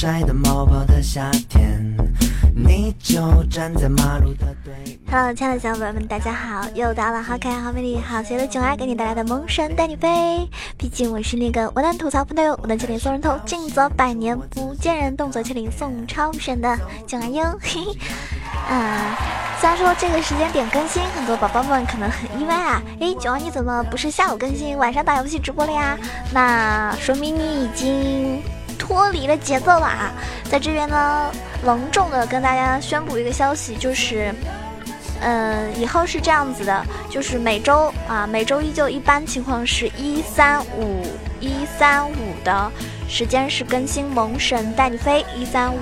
晒的冒泡的夏天，你就站在马路的对面。Hello，亲爱的小伙伴们，大家好！又到了好可爱、好美丽、好邪的囧儿给你带来的萌神带你飞。毕竟我是那个我能吐槽不能用，我能千里送人头，静则百年不见人，动则千里送超神的囧儿哟。嘿嘿，啊，虽然说这个时间点更新，很多宝宝们可能很意外啊。诶，九儿你怎么不是下午更新，晚上打游戏直播了呀？那说明你已经。脱离了节奏了啊！在这边呢，隆重的跟大家宣布一个消息，就是，嗯，以后是这样子的，就是每周啊，每周依旧一般情况是一三五一三五的时间是更新《萌神带你飞》一三五。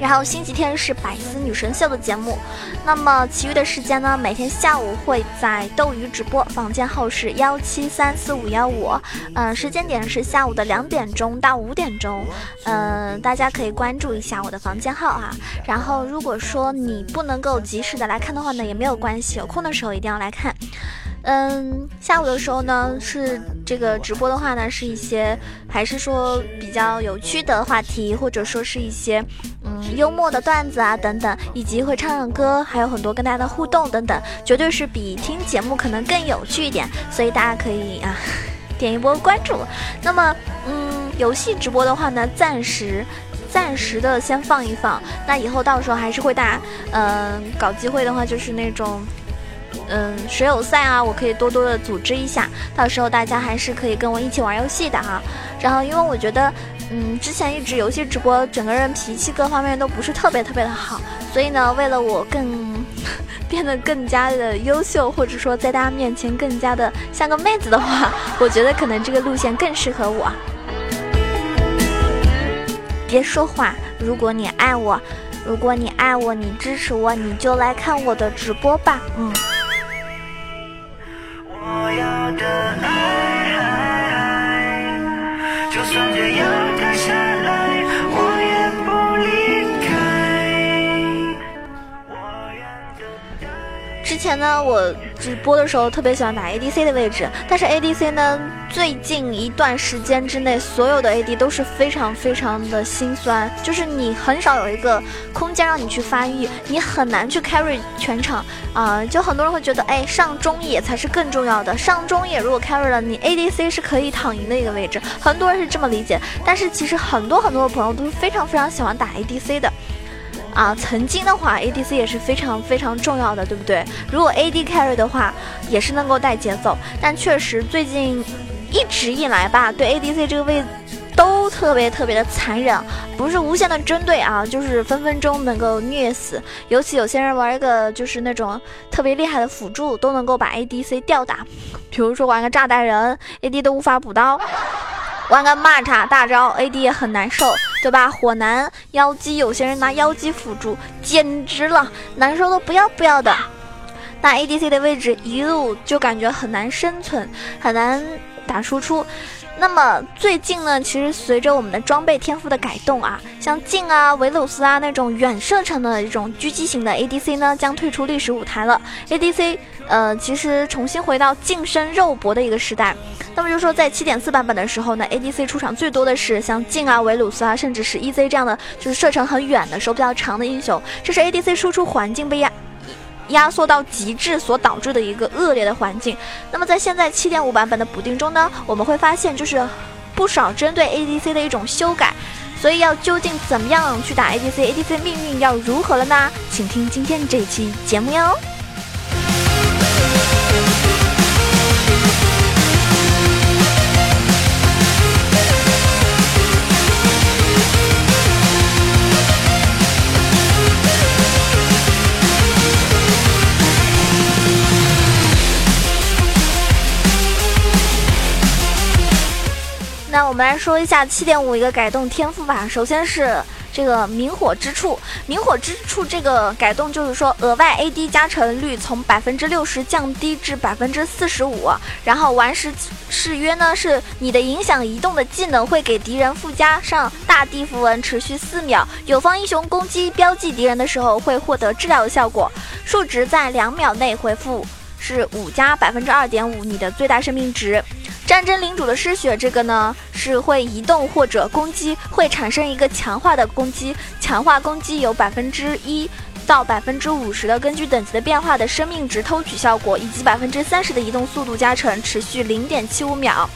然后星期天是百思女神秀的节目，那么其余的时间呢？每天下午会在斗鱼直播，房间号是幺七三四五幺五，嗯，时间点是下午的两点钟到五点钟，嗯，大家可以关注一下我的房间号啊。然后如果说你不能够及时的来看的话呢，也没有关系，有空的时候一定要来看。嗯，下午的时候呢，是这个直播的话呢，是一些还是说比较有趣的话题，或者说是一些嗯幽默的段子啊等等，以及会唱唱歌，还有很多跟大家的互动等等，绝对是比听节目可能更有趣一点，所以大家可以啊 点一波关注。那么嗯，游戏直播的话呢，暂时暂时的先放一放，那以后到时候还是会大家嗯搞机会的话，就是那种。嗯，水友赛啊，我可以多多的组织一下，到时候大家还是可以跟我一起玩游戏的哈。然后，因为我觉得，嗯，之前一直游戏直播，整个人脾气各方面都不是特别特别的好，所以呢，为了我更 变得更加的优秀，或者说在大家面前更加的像个妹子的话，我觉得可能这个路线更适合我。别说话，如果你爱我，如果你爱我，你支持我，你就来看我的直播吧，嗯。我要的爱就算这样停下来。前呢，我直播的时候特别喜欢打 ADC 的位置，但是 ADC 呢，最近一段时间之内，所有的 AD 都是非常非常的心酸，就是你很少有一个空间让你去发育，你很难去 carry 全场啊。就很多人会觉得，哎，上中野才是更重要的，上中野如果 carry 了，你 ADC 是可以躺赢的一个位置，很多人是这么理解。但是其实很多很多的朋友都是非常非常喜欢打 ADC 的。啊，曾经的话，ADC 也是非常非常重要的，对不对？如果 AD carry 的话，也是能够带节奏。但确实最近一直以来吧，对 ADC 这个位都特别特别的残忍，不是无限的针对啊，就是分分钟能够虐死。尤其有些人玩一个就是那种特别厉害的辅助，都能够把 ADC 吊打。比如说玩个炸弹人，AD 都无法补刀。玩个骂叉大招，AD 也很难受，对吧？火男妖姬，有些人拿妖姬辅助，简直了，难受的不要不要的。那 ADC 的位置一路就感觉很难生存，很难打输出。那么最近呢，其实随着我们的装备天赋的改动啊，像镜啊、维鲁斯啊那种远射程的这种狙击型的 ADC 呢，将退出历史舞台了。ADC 呃，其实重新回到近身肉搏的一个时代。那么就说在七点四版本的时候呢，ADC 出场最多的是像镜啊、维鲁斯啊，甚至是 EZ 这样的，就是射程很远的、手比较长的英雄。这是 ADC 输出环境被压。压缩到极致所导致的一个恶劣的环境。那么在现在七点五版本的补丁中呢，我们会发现就是不少针对 ADC 的一种修改。所以要究竟怎么样去打 ADC，ADC 命运要如何了呢？请听今天这一期节目哟。我们来说一下七点五一个改动天赋吧。首先是这个明火之处，明火之处这个改动就是说，额外 AD 加成率从百分之六十降低至百分之四十五。然后完时誓约呢，是你的影响移动的技能会给敌人附加上大地符文，持续四秒。友方英雄攻击标记敌人的时候会获得治疗的效果，数值在两秒内回复是五加百分之二点五你的最大生命值。战争领主的失血这个呢是会移动或者攻击，会产生一个强化的攻击，强化攻击有百分之一。到百分之五十的根据等级的变化的生命值偷取效果，以及百分之三十的移动速度加成，持续零点七五秒。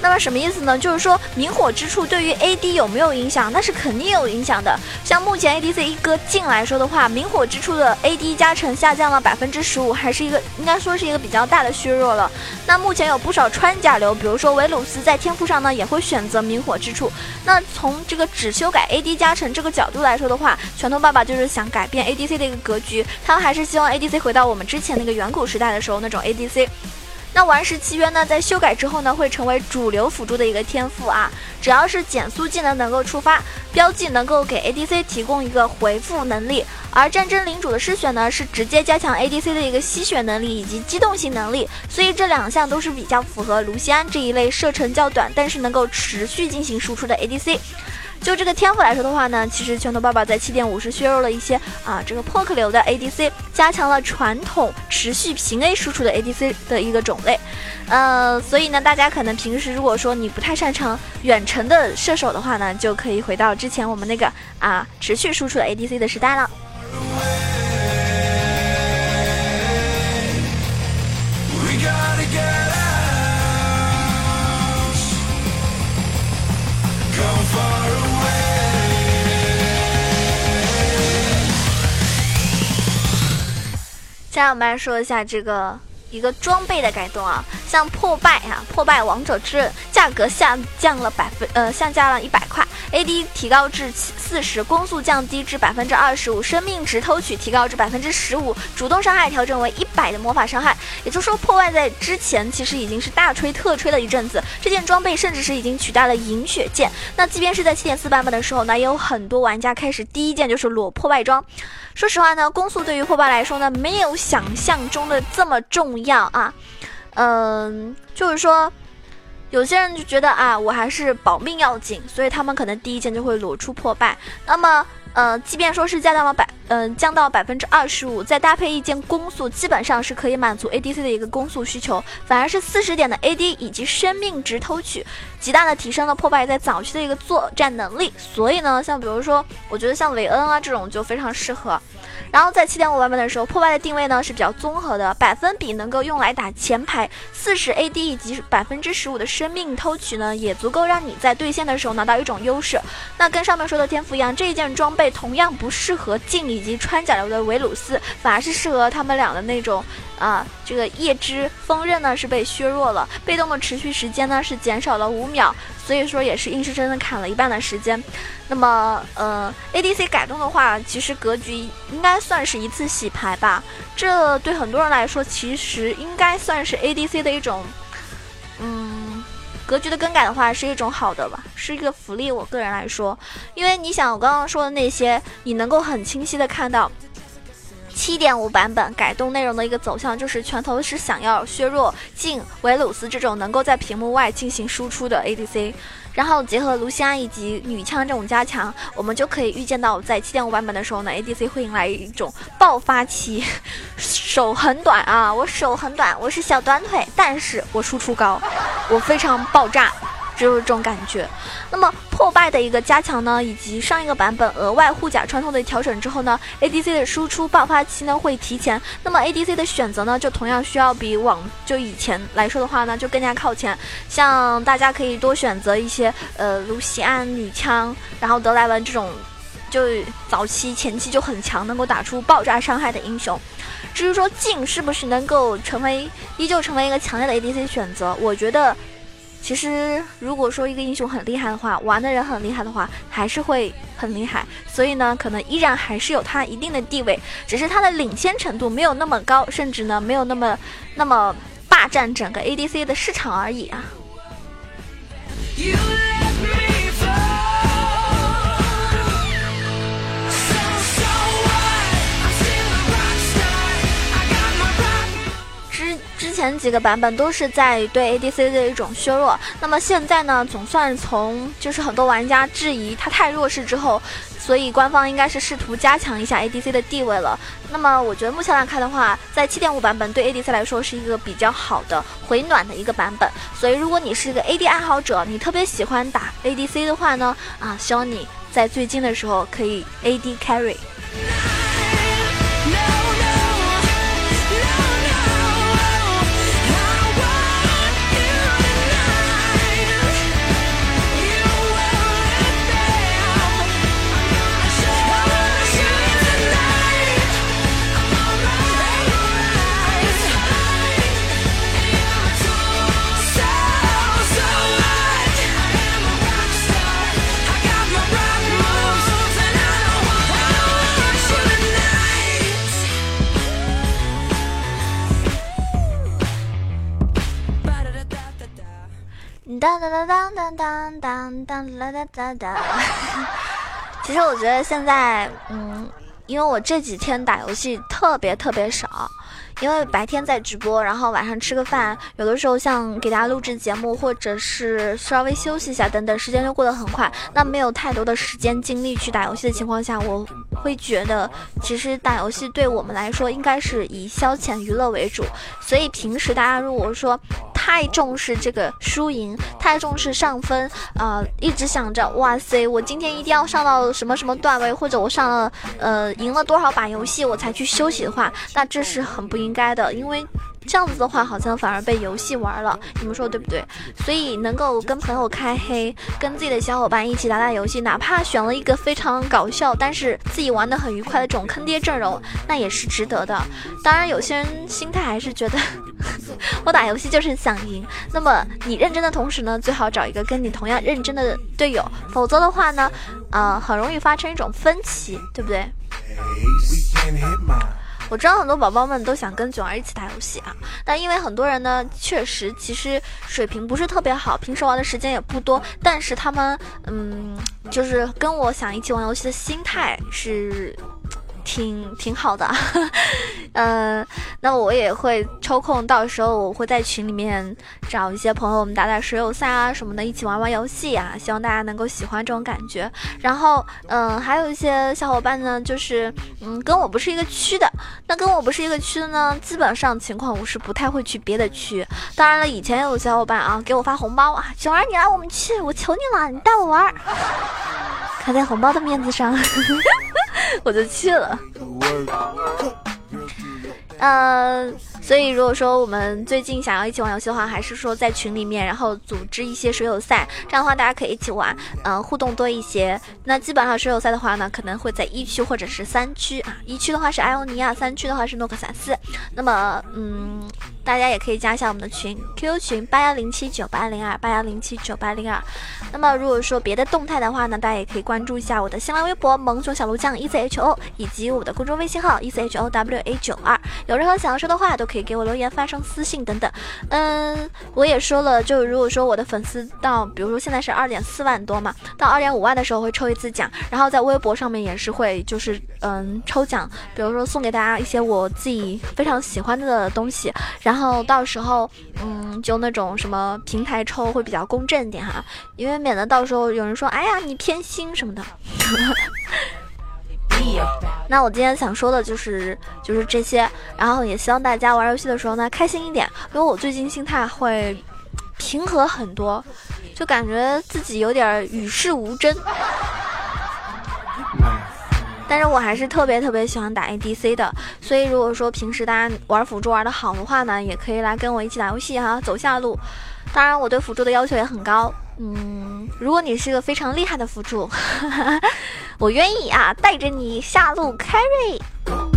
那么什么意思呢？就是说明火之处对于 AD 有没有影响？那是肯定有影响的。像目前 ADC 一哥进来说的话，明火之处的 AD 加成下降了百分之十五，还是一个应该说是一个比较大的削弱了。那目前有不少穿甲流，比如说维鲁斯在天赋上呢也会选择明火之处。那从这个只修改 AD 加成这个角度来说的话，拳头爸爸就是想改变 ADC。的一个格局，他们还是希望 ADC 回到我们之前那个远古时代的时候那种 ADC。那顽石契约呢，在修改之后呢，会成为主流辅助的一个天赋啊。只要是减速技能能够触发，标记能够给 ADC 提供一个回复能力。而战争领主的失血呢，是直接加强 ADC 的一个吸血能力以及机动性能力。所以这两项都是比较符合卢锡安这一类射程较短，但是能够持续进行输出的 ADC。就这个天赋来说的话呢，其实拳头爸爸在七点五是削弱了一些啊，这个 poke 流的 ADC，加强了传统持续平 A 输出的 ADC 的一个种类，呃，所以呢，大家可能平时如果说你不太擅长远程的射手的话呢，就可以回到之前我们那个啊持续输出的 ADC 的时代了。现在我们来说一下这个一个装备的改动啊，像破败啊，破败王者之刃价格下降了百分呃下降了一百块，AD 提高至四十，攻速降低至百分之二十五，生命值偷取提高至百分之十五，主动伤害调整为一百的魔法伤害。也就是说，破败在之前其实已经是大吹特吹了一阵子，这件装备甚至是已经取代了银血剑。那即便是在七点四版本的时候呢，也有很多玩家开始第一件就是裸破败装。说实话呢，攻速对于破败来说呢，没有想象中的这么重要啊。嗯，就是说，有些人就觉得啊，我还是保命要紧，所以他们可能第一件就会裸出破败。那么。呃，即便说是降到了百，嗯，降到百分之二十五，再搭配一件攻速，基本上是可以满足 ADC 的一个攻速需求。反而是四十点的 AD 以及生命值偷取，极大的提升了破败在早期的一个作战能力。所以呢，像比如说，我觉得像韦恩啊这种就非常适合。然后在七点五版本的时候，破败的定位呢是比较综合的，百分比能够用来打前排，四十 AD 以及百分之十五的生命偷取呢，也足够让你在对线的时候拿到一种优势。那跟上面说的天赋一样，这一件装备同样不适合镜以及穿甲流的维鲁斯，反而是适合他们俩的那种。啊，这个夜之锋刃呢是被削弱了，被动的持续时间呢是减少了五秒，所以说也是硬生生的砍了一半的时间。那么，呃，ADC 改动的话，其实格局应该算是一次洗牌吧。这对很多人来说，其实应该算是 ADC 的一种，嗯，格局的更改的话，是一种好的吧，是一个福利。我个人来说，因为你想我刚刚说的那些，你能够很清晰的看到。七点五版本改动内容的一个走向，就是拳头是想要削弱镜维鲁斯这种能够在屏幕外进行输出的 ADC，然后结合卢锡安以及女枪这种加强，我们就可以预见到在七点五版本的时候呢，ADC 会迎来一种爆发期。手很短啊，我手很短，我是小短腿，但是我输出高，我非常爆炸。就是这种感觉。那么破败的一个加强呢，以及上一个版本额外护甲穿透的调整之后呢，ADC 的输出爆发期呢会提前。那么 ADC 的选择呢，就同样需要比往就以前来说的话呢，就更加靠前。像大家可以多选择一些呃卢锡安女枪，然后德莱文这种，就早期前期就很强，能够打出爆炸伤害的英雄。至于说镜是不是能够成为依旧成为一个强烈的 ADC 选择，我觉得。其实，如果说一个英雄很厉害的话，玩的人很厉害的话，还是会很厉害。所以呢，可能依然还是有他一定的地位，只是他的领先程度没有那么高，甚至呢，没有那么那么霸占整个 ADC 的市场而已啊。前几个版本都是在对 ADC 的一种削弱，那么现在呢，总算从就是很多玩家质疑它太弱势之后，所以官方应该是试图加强一下 ADC 的地位了。那么我觉得目前来看的话，在七点五版本对 ADC 来说是一个比较好的回暖的一个版本。所以如果你是一个 AD 爱好者，你特别喜欢打 ADC 的话呢，啊，希望你在最近的时候可以 AD carry。当当当当当当当当当其实我觉得现在嗯因为我这几天打游戏特别特别少因为白天在直播然后晚上吃个饭有的时候像给大家录制节目或者是稍微休息一下等等时间就过得很快那没有太多的时间精力去打游戏的情况下我会觉得其实打游戏对我们来说应该是以消遣娱乐为主所以平时大家如果说太重视这个输赢，太重视上分，啊，一直想着哇塞，我今天一定要上到什么什么段位，或者我上了呃赢了多少把游戏我才去休息的话，那这是很不。应该的，因为这样子的话，好像反而被游戏玩了，你们说对不对？所以能够跟朋友开黑，跟自己的小伙伴一起打打游戏，哪怕选了一个非常搞笑，但是自己玩的很愉快的这种坑爹阵容，那也是值得的。当然，有些人心态还是觉得 我打游戏就是想赢。那么你认真的同时呢，最好找一个跟你同样认真的队友，否则的话呢，呃，很容易发生一种分歧，对不对？我知道很多宝宝们都想跟囧儿一起打游戏啊，但因为很多人呢，确实其实水平不是特别好，平时玩的时间也不多，但是他们嗯，就是跟我想一起玩游戏的心态是。挺挺好的，嗯，那我也会抽空，到时候我会在群里面找一些朋友，我们打打水友赛啊什么的，一起玩玩游戏啊，希望大家能够喜欢这种感觉。然后，嗯，还有一些小伙伴呢，就是嗯，跟我不是一个区的，那跟我不是一个区的呢，基本上情况我是不太会去别的区。当然了，以前有小伙伴啊给我发红包啊，九儿你来我们去，我求你了，你带我玩，看在红包的面子上。我就去了，嗯。所以，如果说我们最近想要一起玩游戏的话，还是说在群里面，然后组织一些水友赛，这样的话大家可以一起玩，嗯，互动多一些。那基本上水友赛的话呢，可能会在一区或者是三区啊，一区的话是艾欧尼亚，三区的话是诺克萨斯。那么，嗯，大家也可以加一下我们的群，QQ 群八幺零七九八零二八幺零七九八零二。那么，如果说别的动态的话呢，大家也可以关注一下我的新浪微博萌熊小鹿酱 E C H O，以及我的公众微信号 E C H O W A 九二。有任何想要说的话，都可以。给我留言、发送私信等等。嗯，我也说了，就如果说我的粉丝到，比如说现在是二点四万多嘛，到二点五万的时候会抽一次奖，然后在微博上面也是会就是嗯抽奖，比如说送给大家一些我自己非常喜欢的东西，然后到时候嗯就那种什么平台抽会比较公正点哈，因为免得到时候有人说哎呀你偏心什么的。那我今天想说的就是就是这些，然后也希望大家玩游戏的时候呢开心一点，因为我最近心态会平和很多，就感觉自己有点与世无争。但是我还是特别特别喜欢打 ADC 的，所以如果说平时大家玩辅助玩的好的话呢，也可以来跟我一起打游戏哈，走下路。当然我对辅助的要求也很高，嗯，如果你是个非常厉害的辅助。我愿意啊，带着你下路 carry。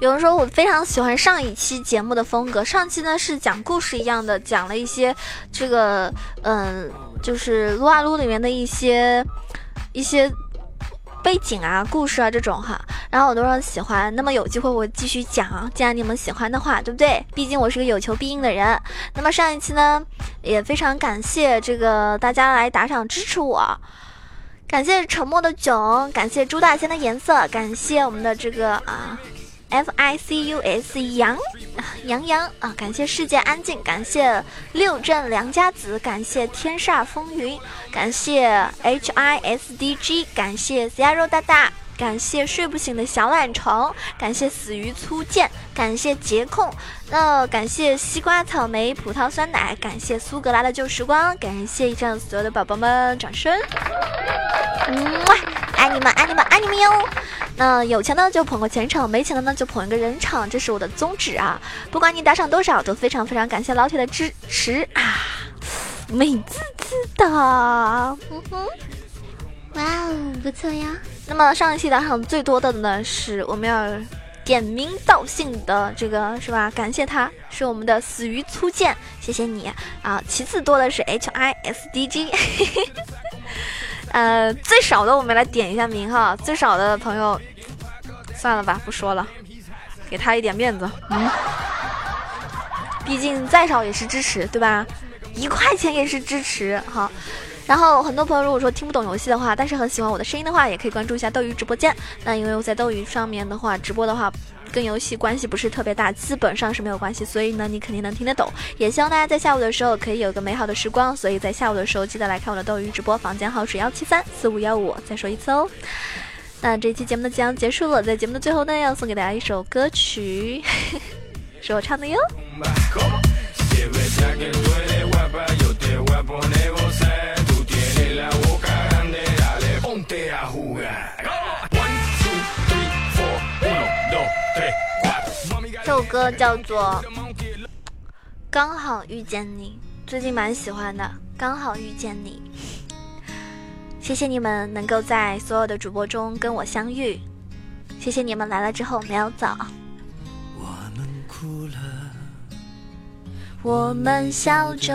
有人说我非常喜欢上一期节目的风格，上期呢是讲故事一样的，讲了一些这个，嗯，就是撸啊撸里面的一些一些。背景啊，故事啊，这种哈，然后很多人喜欢。那么有机会我继续讲，既然你们喜欢的话，对不对？毕竟我是个有求必应的人。那么上一期呢，也非常感谢这个大家来打赏支持我，感谢沉默的囧，感谢朱大仙的颜色，感谢我们的这个啊 F I C U S 杨杨洋啊，感谢世界安静，感谢六镇良家子，感谢天煞风云，感谢 H I S D G，感谢 Zero 大大。感谢睡不醒的小懒虫，感谢死鱼粗剑，感谢节控，那感谢西瓜、草莓、葡萄、酸奶，感谢苏格拉的旧时光，感谢以上所有的宝宝们，掌声！哇，爱你们，爱你们，爱你们哟！那有钱的就捧个钱场，没钱的呢就捧一个人场，这是我的宗旨啊！不管你打赏多少，都非常非常感谢老铁的支持啊，美滋滋的，嗯哼。哇哦，不错呀！那么上一期打赏最多的呢是我们要点名道姓的这个是吧？感谢他是我们的死鱼粗剑，谢谢你啊！其次多的是 H I S D G，呃，最少的我们来点一下名哈，最少的朋友算了吧，不说了，给他一点面子，嗯，毕竟再少也是支持对吧？一块钱也是支持好。然后很多朋友如果说听不懂游戏的话，但是很喜欢我的声音的话，也可以关注一下斗鱼直播间。那因为我在斗鱼上面的话，直播的话跟游戏关系不是特别大，基本上是没有关系，所以呢你肯定能听得懂。也希望大家在下午的时候可以有个美好的时光，所以在下午的时候记得来看我的斗鱼直播，房间号是幺七三四五幺五。再说一次哦。那这期节目呢即将结束了，在节目的最后呢要送给大家一首歌曲，是我唱的哟。这首歌叫做《刚好遇见你》，最近蛮喜欢的。刚好遇见你，谢谢你们能够在所有的主播中跟我相遇，谢谢你们来了之后没有走。我们哭了，我们笑着，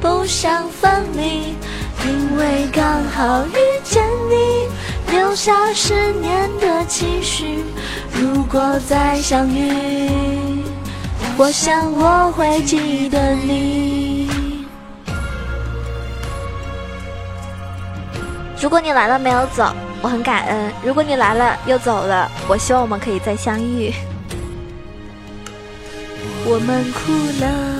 不想分离，因为刚好遇见你。留下十年的期许，如果再相遇，我想我会记得你。如果你来了没有走，我很感恩；如果你来了又走了，我希望我们可以再相遇。我们哭了，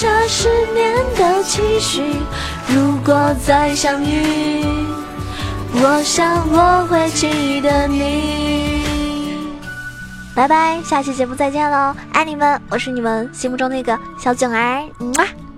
下十年的期许。如果再相遇，我想我会记得你。拜拜，下期节目再见喽！爱你们，我是你们心目中那个小囧儿，么。